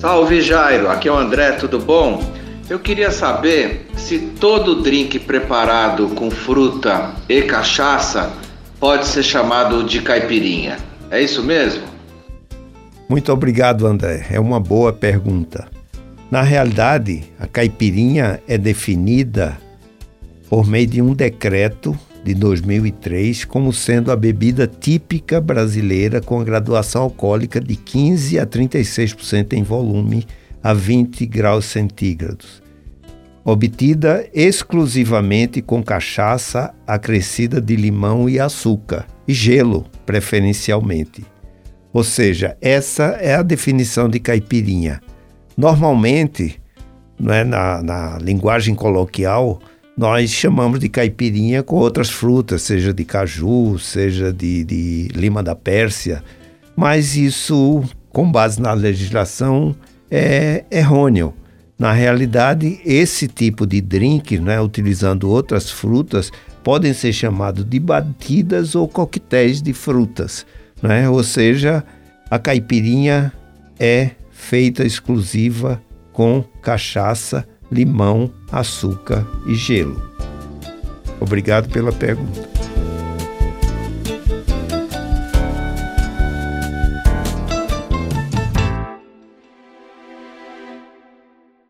Salve Jairo, aqui é o André, tudo bom? Eu queria saber se todo drink preparado com fruta e cachaça pode ser chamado de caipirinha. É isso mesmo? Muito obrigado, André. É uma boa pergunta. Na realidade, a caipirinha é definida por meio de um decreto de 2003 como sendo a bebida típica brasileira com a graduação alcoólica de 15 a 36% em volume a 20 graus centígrados, obtida exclusivamente com cachaça acrescida de limão e açúcar, e gelo, preferencialmente. Ou seja, essa é a definição de caipirinha. Normalmente, é na, na linguagem coloquial, nós chamamos de caipirinha com outras frutas, seja de caju, seja de, de lima da Pérsia, mas isso, com base na legislação, é errôneo. Na realidade, esse tipo de drink, né, utilizando outras frutas, podem ser chamados de batidas ou coquetéis de frutas. Né? Ou seja, a caipirinha é feita exclusiva com cachaça limão, açúcar e gelo. Obrigado pela pergunta.